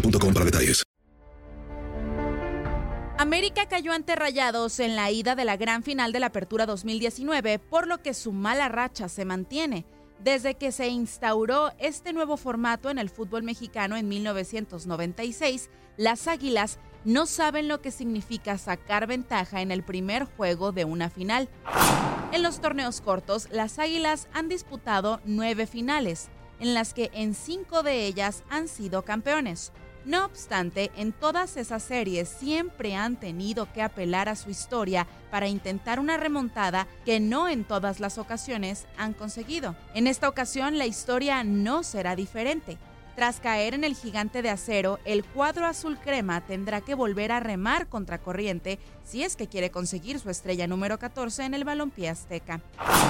para detalles. América cayó ante Rayados en la ida de la gran final de la Apertura 2019, por lo que su mala racha se mantiene. Desde que se instauró este nuevo formato en el fútbol mexicano en 1996, las Águilas no saben lo que significa sacar ventaja en el primer juego de una final. En los torneos cortos, las Águilas han disputado nueve finales, en las que en cinco de ellas han sido campeones. No obstante, en todas esas series siempre han tenido que apelar a su historia para intentar una remontada que no en todas las ocasiones han conseguido. En esta ocasión la historia no será diferente. Tras caer en el gigante de acero, el cuadro azul crema tendrá que volver a remar contra corriente si es que quiere conseguir su estrella número 14 en el balompié azteca.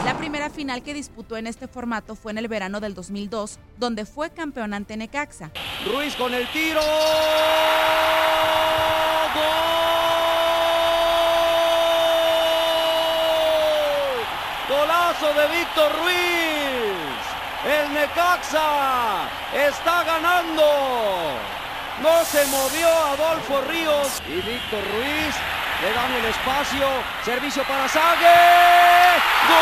La primera final que disputó en este formato fue en el verano del 2002, donde fue campeón ante Necaxa. Ruiz con el tiro. ¡Gol! Golazo de Víctor Ruiz. El Necaxa está ganando. No se movió Adolfo Ríos. Y Víctor Ruiz le dan el espacio. Servicio para Sague. ¡Gol!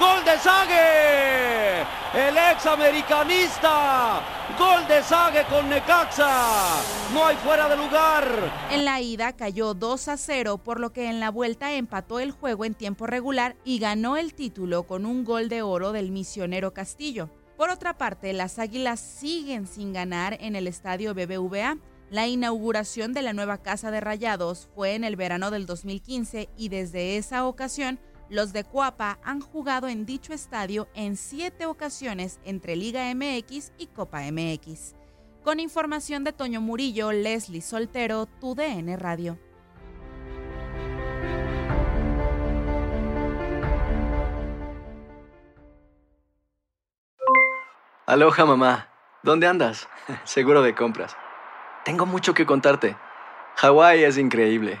¡Gol de Sague! El ex americanista. Gol de Sague con Necaxa. No hay fuera de lugar. En la ida cayó 2 a 0, por lo que en la vuelta empató el juego en tiempo regular y ganó el título con un gol de oro del misionero Castillo. Por otra parte, las Águilas siguen sin ganar en el estadio BBVA. La inauguración de la nueva Casa de Rayados fue en el verano del 2015 y desde esa ocasión los de Cuapa han jugado en dicho estadio en siete ocasiones entre Liga MX y Copa MX. Con información de Toño Murillo, Leslie Soltero, TUDN Radio. Aloha mamá, ¿dónde andas? Seguro de compras. Tengo mucho que contarte. Hawái es increíble.